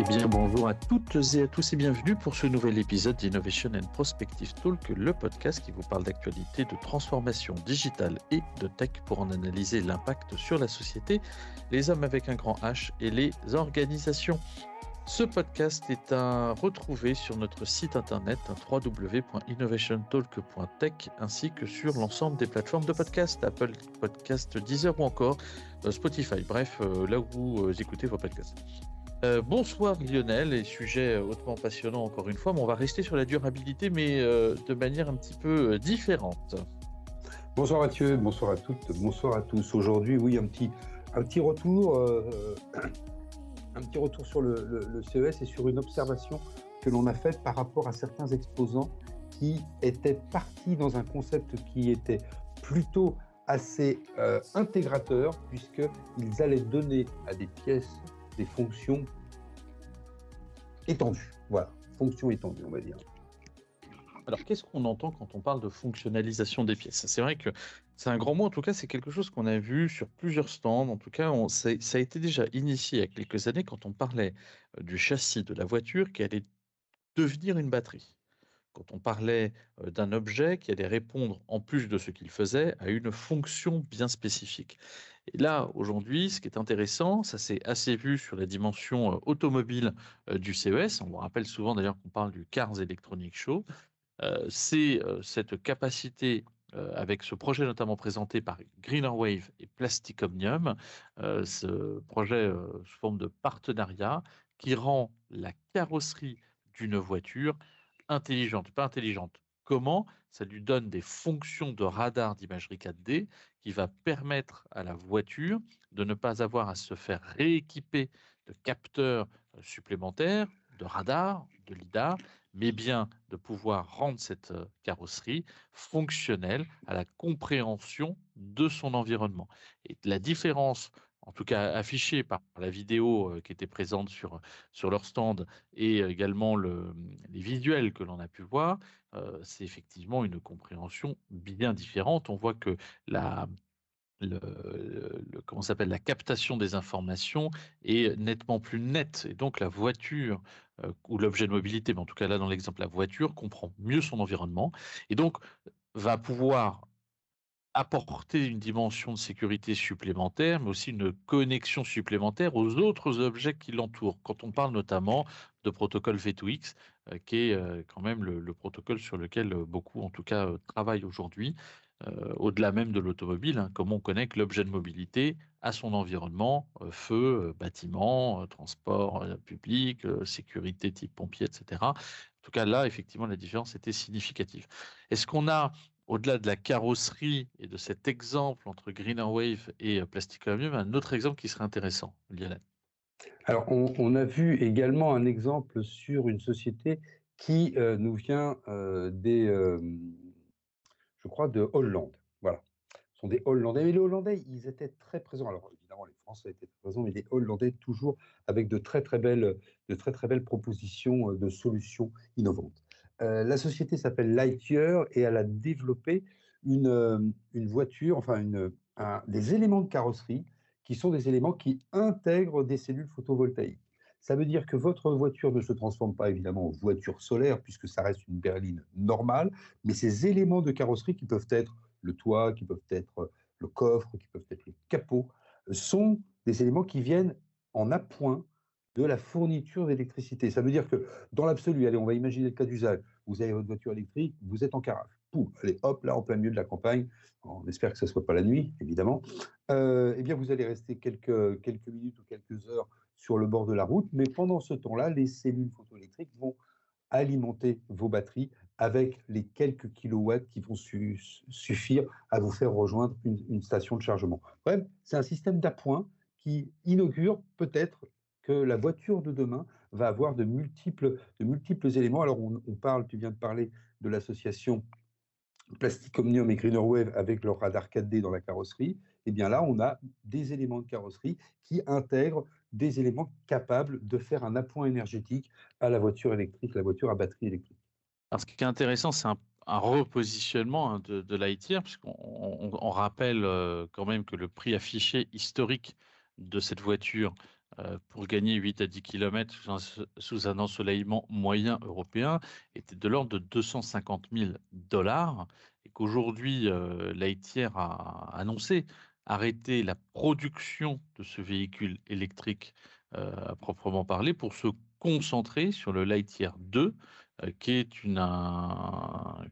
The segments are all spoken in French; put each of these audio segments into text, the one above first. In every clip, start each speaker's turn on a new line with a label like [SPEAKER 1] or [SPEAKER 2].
[SPEAKER 1] Eh bien, bonjour à toutes et à tous et bienvenue pour ce nouvel épisode d'Innovation and Prospective Talk, le podcast qui vous parle d'actualité, de transformation digitale et de tech pour en analyser l'impact sur la société, les hommes avec un grand H et les organisations. Ce podcast est à retrouver sur notre site internet www.innovationtalk.tech ainsi que sur l'ensemble des plateformes de podcast, Apple Podcast, Deezer ou encore euh, Spotify, bref, euh, là où vous euh, écoutez vos podcasts. Euh, bonsoir Lionel, et sujet hautement passionnant encore une fois, mais on va rester sur la durabilité, mais euh, de manière un petit peu euh, différente.
[SPEAKER 2] Bonsoir Mathieu, bonsoir à toutes, bonsoir à tous. Aujourd'hui, oui, un petit, un petit retour, un petit retour sur le, le, le, CES et sur une observation que l'on a faite par rapport à certains exposants qui étaient partis dans un concept qui était plutôt assez intégrateur, puisqu'ils allaient donner à des pièces des fonctions étendues. Voilà, fonctions étendues, on va dire.
[SPEAKER 1] Alors, qu'est-ce qu'on entend quand on parle de fonctionnalisation des pièces? C'est vrai que c'est un grand mot, en tout cas, c'est quelque chose qu'on a vu sur plusieurs stands. En tout cas, ça, a été déjà initié il y a quelques années quand on parlait euh, du châssis de la voiture qui allait devenir une batterie. Quand on parlait euh, d'un objet qui allait répondre, en plus de ce qu'il faisait, à une fonction bien spécifique. Et là, aujourd'hui, ce qui est intéressant, ça s'est assez vu sur la dimension euh, automobile euh, du CES. On vous rappelle souvent d'ailleurs qu'on parle du Cars Electronic Show. Euh, c'est cette capacité avec ce projet notamment présenté par Greener Wave et Plastic Omnium, ce projet sous forme de partenariat qui rend la carrosserie d'une voiture intelligente, pas intelligente, comment? Ça lui donne des fonctions de radar d'imagerie 4D qui va permettre à la voiture de ne pas avoir à se faire rééquiper de capteurs euh, supplémentaires, de radars, de lidar, mais bien de pouvoir rendre cette euh, carrosserie fonctionnelle à la compréhension de son environnement. Et la différence en tout cas affiché par la vidéo qui était présente sur, sur leur stand et également le, les visuels que l'on a pu voir, c'est effectivement une compréhension bien différente. On voit que la, le, comment s'appelle la captation des informations est nettement plus nette et donc la voiture ou l'objet de mobilité mais en tout cas là dans l'exemple la voiture comprend mieux son environnement et donc va pouvoir apporter une dimension de sécurité supplémentaire, mais aussi une connexion supplémentaire aux autres objets qui l'entourent. Quand on parle notamment de protocole V2X, euh, qui est euh, quand même le, le, protocole sur lequel euh, beaucoup, en tout cas, travaillent aujourd'hui, au-delà même de l'automobile, hein, comment on connecte l'objet de mobilité à son environnement, feu, bâtiment, transport public, sécurité type pompier, etc. En tout cas, là, effectivement, la différence était significative. Est-ce qu'on a au-delà de la carrosserie et de cet exemple entre Greener Wave et euh, Plastic Omnium, un autre exemple qui serait intéressant, Lionel.
[SPEAKER 2] Alors, on, on, a vu également un exemple sur une société qui euh, nous vient euh, des, je crois, de Hollande. Voilà. Ce sont des Hollandais. Mais les Hollandais, ils étaient très présents. Alors, évidemment, les Français étaient très présents, mais les Hollandais toujours avec de très, très belles, de très, très belles propositions de solutions innovantes. Euh, la société s'appelle Lightyear et elle a développé une, euh, une voiture, enfin une, un, des éléments de carrosserie qui sont des éléments qui intègrent des cellules photovoltaïques. Ça veut dire que votre voiture ne se transforme pas évidemment en voiture solaire puisque ça reste une berline normale, mais ces éléments de carrosserie qui peuvent être le toit, qui peuvent être le coffre, qui peuvent être le capot, sont des éléments qui viennent en appoint de la fourniture d'électricité. Ça veut dire que dans l'absolu, allez, on va imaginer le cas d'usage, vous avez votre voiture électrique, vous êtes en carafe. Pouf, allez, hop, là, en plein milieu de la campagne, on espère que ce ne soit pas la nuit, évidemment, euh, eh bien, vous allez rester quelques, minutes ou quelques heures sur le bord de la route, mais pendant ce temps-là, les cellules photoélectriques vont alimenter vos batteries avec les quelques kilowatts qui vont su suffire à vous faire rejoindre une, une station de chargement. Bref, c'est un système d'appoint qui inaugure peut-être que la voiture de demain va avoir de multiples, de multiples éléments. Alors, on, parle, tu viens de parler de l'association Plastic Omnium et Greener Wave avec leur radar 4D dans la carrosserie. Eh bien là, on a des éléments de carrosserie qui intègrent des éléments capables de faire un appoint énergétique à la voiture électrique, la voiture à batterie électrique.
[SPEAKER 1] Alors, ce qui est intéressant, c'est un, repositionnement hein, de, de l'ITR, puisqu'on on, on rappelle euh, quand même que le prix affiché historique de cette voiture pour gagner 8 à 10 km sous un, ensoleillement moyen européen était de l'ordre de 250 000 dollars et qu'aujourd'hui, Lightyear a annoncé arrêter la production de ce véhicule électrique à proprement parler pour se concentrer sur le Lightyear 2, qui est une, un,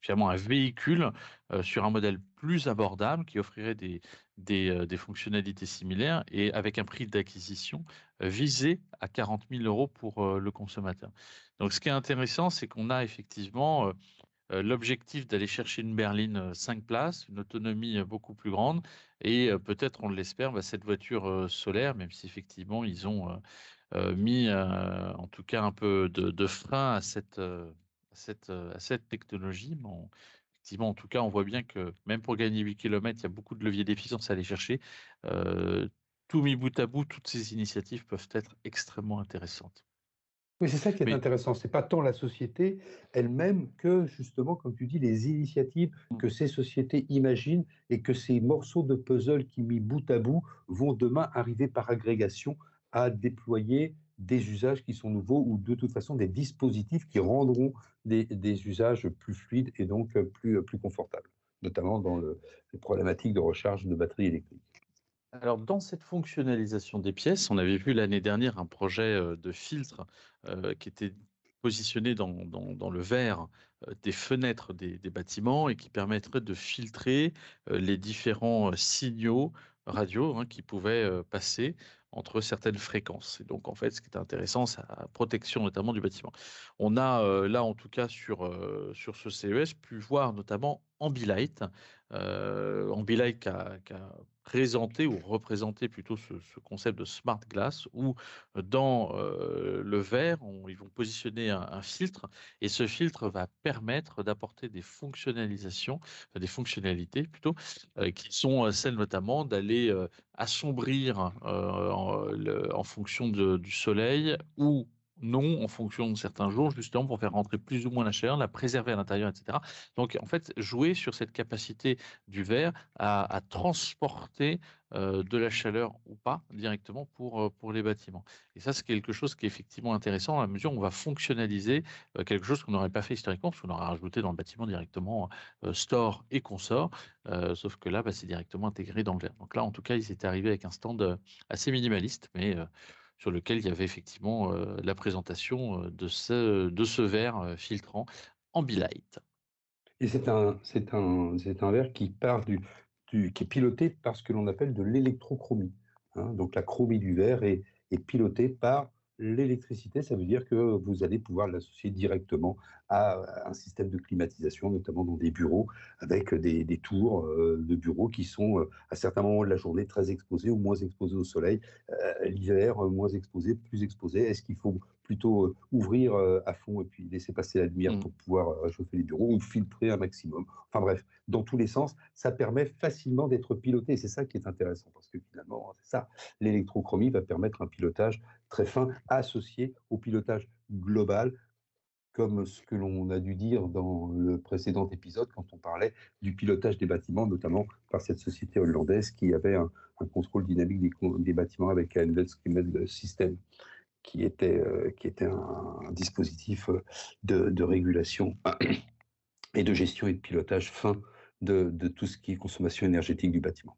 [SPEAKER 1] finalement un véhicule sur un modèle plus abordable qui offrirait des, des, fonctionnalités similaires et avec un prix d'acquisition visé à 40 000 euros pour le consommateur. Donc ce qui est intéressant, c'est qu'on a effectivement l'objectif d'aller chercher une berline 5 places, une autonomie beaucoup plus grande et peut-être, on l'espère, bah, cette voiture solaire, même si effectivement ils ont mis en tout cas un peu de, frein à cette, cette, à cette technologie. effectivement, en tout cas, on voit bien que même pour gagner 8 km, il y a beaucoup de leviers d'efficience à aller chercher. tout mis bout à bout, toutes ces initiatives peuvent être extrêmement intéressantes.
[SPEAKER 2] Oui, c'est ça qui est intéressant. C'est pas tant la société elle-même que justement, comme tu dis, les initiatives mmh. que ces sociétés imaginent et que ces morceaux de puzzle qui mis bout à bout vont demain arriver par agrégation à déployer des usages qui sont nouveaux ou de toute façon des dispositifs qui rendront des, usages plus fluides et donc plus, plus confortables, notamment dans le, les problématiques de recharge de batteries électriques.
[SPEAKER 1] Alors, dans cette fonctionnalisation des pièces, on avait vu l'année dernière un projet de filtre qui était positionné dans, le verre des fenêtres des, bâtiments et qui permettrait de filtrer les différents signaux radio hein, qui pouvaient passer entre certaines fréquences. Et donc, en fait, ce qui est intéressant, c'est la protection notamment du bâtiment. On a là, en tout cas, sur, sur ce CES, pu voir notamment Ambilight, euh, a, présenté ou représenté plutôt ce, concept de smart glass où dans le verre, ils vont positionner un, filtre et ce filtre va permettre d'apporter des fonctionnalisations, des fonctionnalités plutôt, qui sont celles notamment d'aller assombrir en, fonction du soleil ou non en fonction de certains jours, justement pour faire rentrer plus ou moins la chaleur, la préserver à l'intérieur, etc. Donc, en fait, jouer sur cette capacité du verre à, transporter euh, de la chaleur ou pas directement pour, euh, pour les bâtiments. Et ça, c'est quelque chose qui est effectivement intéressant à la mesure où on va fonctionnaliser euh, quelque chose qu'on n'aurait pas fait historiquement, parce qu'on aurait rajouté dans le bâtiment directement store et consort, sauf que là, bah, c'est directement intégré dans le verre. Donc là, en tout cas, ils étaient arrivés avec un stand assez minimaliste, mais sur lequel il y avait effectivement la présentation de ce, de ce verre filtrant Ambilight.
[SPEAKER 2] Et c'est un, verre qui part du, qui est piloté par ce que l'on appelle de l'électrochromie. Hein. Donc la chromie du verre est pilotée par l'électricité, ça veut dire que vous allez pouvoir l'associer directement à un système de climatisation, notamment dans des bureaux, avec des, tours euh, de bureaux qui sont euh, à certains moments de la journée très exposés ou moins exposés au soleil, euh, l'hiver moins exposés, plus exposés. Est-ce qu'il faut plutôt ouvrir à fond et puis laisser passer la lumière mmh. pour pouvoir réchauffer les bureaux ou filtrer un maximum? Enfin bref, dans tous les sens, ça permet facilement d'être piloté. C'est ça qui est intéressant parce que finalement, c'est ça, l'électrochromie va permettre un pilotage très fin associé au pilotage global comme ce que l'on a dû dire dans le précédent épisode quand on parlait du pilotage des bâtiments, notamment par cette société hollandaise qui avait un, contrôle dynamique des, bâtiments avec un System, qui était, euh, qui était un, dispositif de, de, régulation et de gestion et de pilotage fin de tout ce qui est consommation énergétique du bâtiment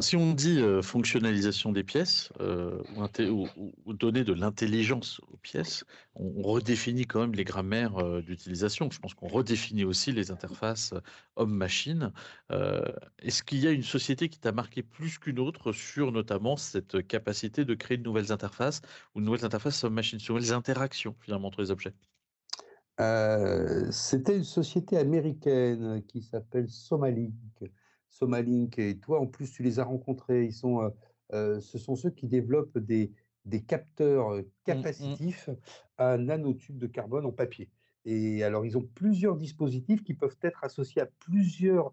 [SPEAKER 1] si on dit fonctionnalisation des pièces ou, donner de l'intelligence aux pièces, on, redéfinit quand même les grammaires d'utilisation. Je pense qu'on redéfinit aussi les interfaces homme-machine. Est-ce qu'il y a une société qui t'a marqué plus qu'une autre sur notamment cette capacité de créer de nouvelles interfaces ou de nouvelles interfaces homme-machine, de nouvelles interactions finalement entre les objets?
[SPEAKER 2] C'était une société américaine qui s'appelle Somalink Somalink et toi, en plus, tu les as rencontrés. Ils sont, euh, euh, ce sont ceux qui développent des, des capteurs euh, mmh, mmh. capacitifs à nanotubes de carbone en papier. Et alors, ils ont plusieurs dispositifs qui peuvent être associés à plusieurs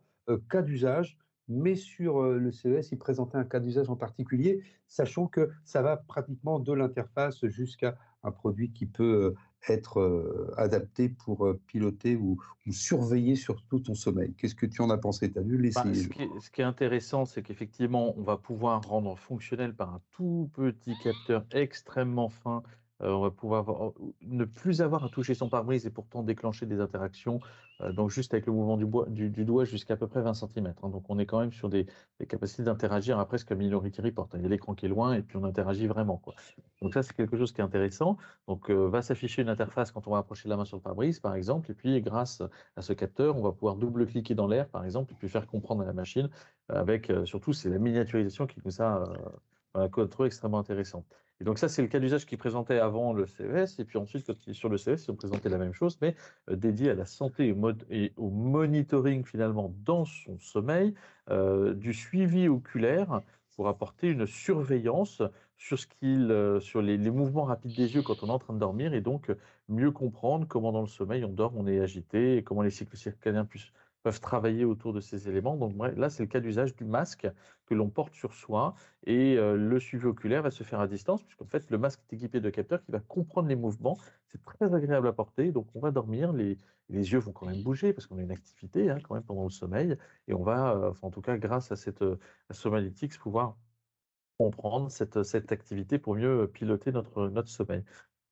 [SPEAKER 2] cas d'usage, mais sur le CES, ils présentaient un cas d'usage en particulier, sachant que ça va pratiquement de l'interface jusqu'à un produit qui peut être adapté pour piloter ou, surveiller surtout ton sommeil. Qu'est-ce que tu en as pensé? Tu as vu
[SPEAKER 1] bah, ce, qui est, ce, qui est, intéressant, c'est qu'effectivement, on va pouvoir rendre fonctionnel par un tout petit capteur extrêmement fin euh, on va pouvoir ne plus avoir à toucher son pare-brise et pourtant déclencher des interactions, euh, donc juste avec le mouvement du, doigt jusqu'à peu près 20 cm. Hein. Donc on est quand même sur des, capacités d'interagir à presque Minority Report. Il y a l'écran qui est loin et puis on interagit vraiment. Quoi. Donc ça c'est quelque chose qui est intéressant. Donc euh, va s'afficher une interface quand on va approcher la main sur le pare-brise par exemple, et puis grâce à ce capteur, on va pouvoir double-cliquer dans l'air par exemple, et puis faire comprendre à la machine, avec surtout c'est la miniaturisation qui nous a, a trouvé extrêmement intéressante. Et donc ça, c'est le cas d'usage qui présentait avant le CES. Et puis ensuite, quand sur le CES, ils ont présenté la même chose, mais euh, dédié à la santé et, au monitoring finalement dans son sommeil, euh, du suivi oculaire pour apporter une surveillance sur, ce qu'il, euh, sur les, les, mouvements rapides des yeux quand on est en train de dormir et donc mieux comprendre comment dans le sommeil on dort, on est agité et comment les cycles circadiens puissent peuvent travailler autour de ces éléments. Donc là, c'est le cas d'usage du masque que l'on porte sur soi et euh, le suivi oculaire va se faire à distance puisqu'en fait, le masque est équipé de capteurs qui va comprendre les mouvements. C'est très agréable à porter. Donc on va dormir, les, les yeux vont quand même bouger parce qu'on a une activité hein, quand même pendant le sommeil et on va, euh, en tout cas grâce à cette euh, à Somalytics, pouvoir comprendre cette, cette activité pour mieux piloter notre, notre sommeil.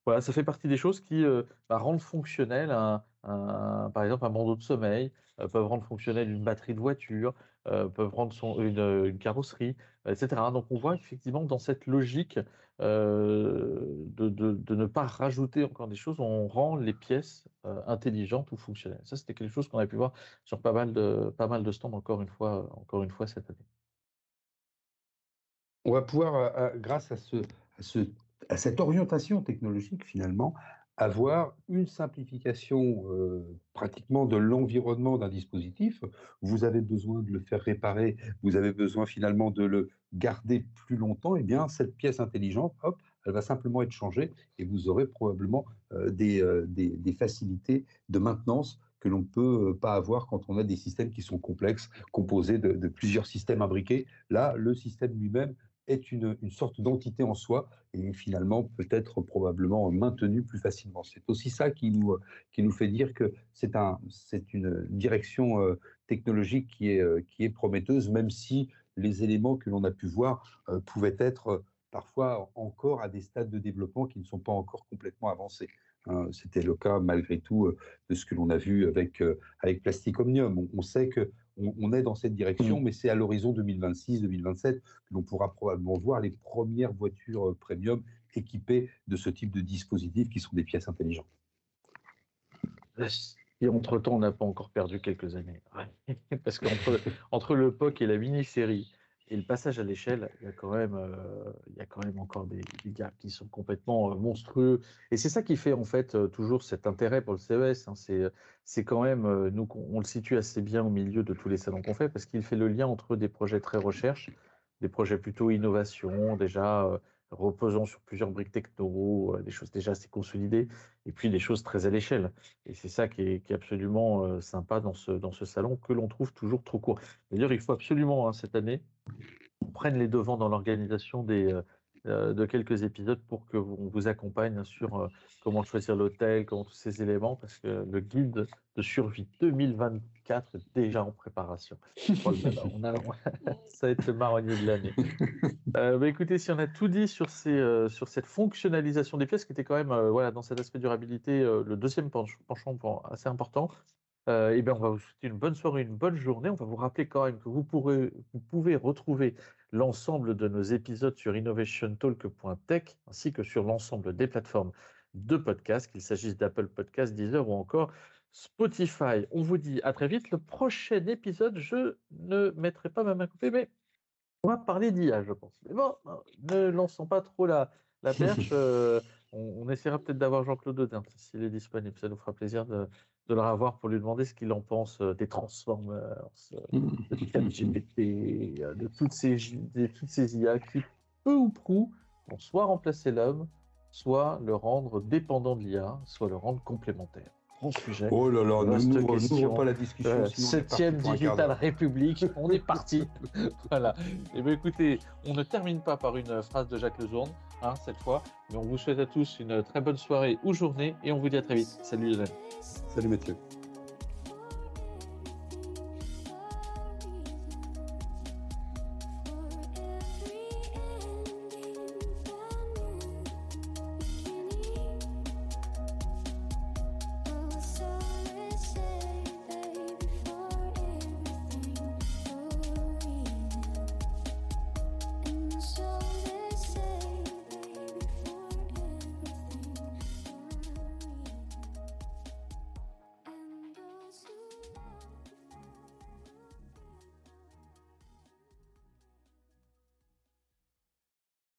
[SPEAKER 1] Voilà, ça fait partie des choses qui bah, rendent fonctionnel un, par exemple un bandeau de sommeil, euh, peuvent rendre fonctionnelle une batterie de voiture, euh, peuvent rendre une, carrosserie, etc. Donc on voit effectivement dans cette logique euh, de, de, ne pas rajouter encore des choses, on rend les pièces intelligentes ou fonctionnelles. Ça, c'était quelque chose qu'on a pu voir sur pas mal de, pas mal de stands encore une fois, encore une fois cette année.
[SPEAKER 2] On va pouvoir, grâce à, ce, à, ce, à cette orientation technologique finalement, avoir une simplification pratiquement de l'environnement d'un dispositif. Vous avez besoin de le faire réparer, vous avez besoin finalement de le garder plus longtemps. Et eh bien, cette pièce intelligente, hop, elle va simplement être changée et vous aurez probablement des, des, facilités de maintenance que l'on ne peut pas avoir quand on a des systèmes qui sont complexes, composés de, de plusieurs systèmes imbriqués. Là, le système lui-même est une, sorte d'entité en soi et finalement peut être probablement maintenu plus facilement. C'est aussi ça qui nous, qui nous fait dire que c'est un, une direction euh, technologique qui est, euh, qui est prometteuse, même si les éléments que l'on a pu voir euh, pouvaient être parfois encore à des stades de développement qui ne sont pas encore complètement avancés. Hein. C'était le cas malgré tout de ce que l'on a vu avec, avec Plastic Omnium. On, sait que on, est dans cette direction, mmh. mais c'est à l'horizon 2026-2027 que l'on pourra probablement voir les premières voitures euh, premium équipées de ce type de dispositifs qui sont des pièces intelligentes.
[SPEAKER 1] Et entre-temps, on n'a pas encore perdu quelques années. Parce qu'entre entre le POC et la mini-série, et le passage à l'échelle, il y a quand même, euh, il y a quand même encore des, gaps qui sont complètement euh, monstrueux. Et c'est ça qui fait en fait euh, toujours cet intérêt pour le CES. Hein. c'est, c'est quand même, nous, on le situe assez bien au milieu de tous les salons qu'on fait parce qu'il fait le lien entre des projets très recherche, des projets plutôt innovation, déjà reposant sur plusieurs briques techno, des choses déjà assez consolidées, et puis des choses très à l'échelle. Et c'est ça qui est, absolument sympa dans ce, salon que l'on trouve toujours trop court. D'ailleurs, il faut absolument hein, cette année prenne les devants dans l'organisation des, euh, euh, de quelques épisodes pour que vous, vous accompagne sur euh, comment choisir l'hôtel, comment tous ces éléments, parce que le guide de survie 2024 est déjà en préparation. Oh on a, ça va être le marronnier de l'année. bah écoutez, si on a tout dit sur, ces, sur cette fonctionnalisation des pièces, qui était quand même voilà, dans cet aspect durabilité le deuxième penchant assez important, euh, eh bien, on va vous souhaiter une bonne soirée, une bonne journée. On va vous rappeler quand même que vous, pourrez, vous pouvez retrouver l'ensemble de nos épisodes sur innovationtalk.tech ainsi que sur l'ensemble des plateformes de podcast, qu'il s'agisse d'Apple Podcast, Deezer ou encore Spotify. On vous dit à très vite. Le prochain épisode, je ne mettrai pas ma main coupée, mais on va parler d'IA, je pense. Mais bon, ne lançons pas trop la, la perche. Euh, on, essaiera peut-être d'avoir Jean-Claude Audin s'il est disponible. Ça nous fera plaisir de, de le revoir pour lui demander ce qu'il en pense euh, des Transformers, euh, de ChatGPT, euh, de toutes ces, de toutes ces IA qui, peu ou prou, vont soit remplacer l'homme, soit le rendre dépendant de l'IA, soit le rendre complémentaire. Grand sujet.
[SPEAKER 2] Oh là là, ne nous pas la discussion.
[SPEAKER 1] septième Digital République, on est parti. voilà. Et eh bien écoutez, on ne termine pas par une phrase de Jacques Lezourne. Hein, cette fois. Mais on vous souhaite à tous une très bonne soirée ou journée et on vous dit à très vite. Salut Lionel.
[SPEAKER 2] Salut Mathieu.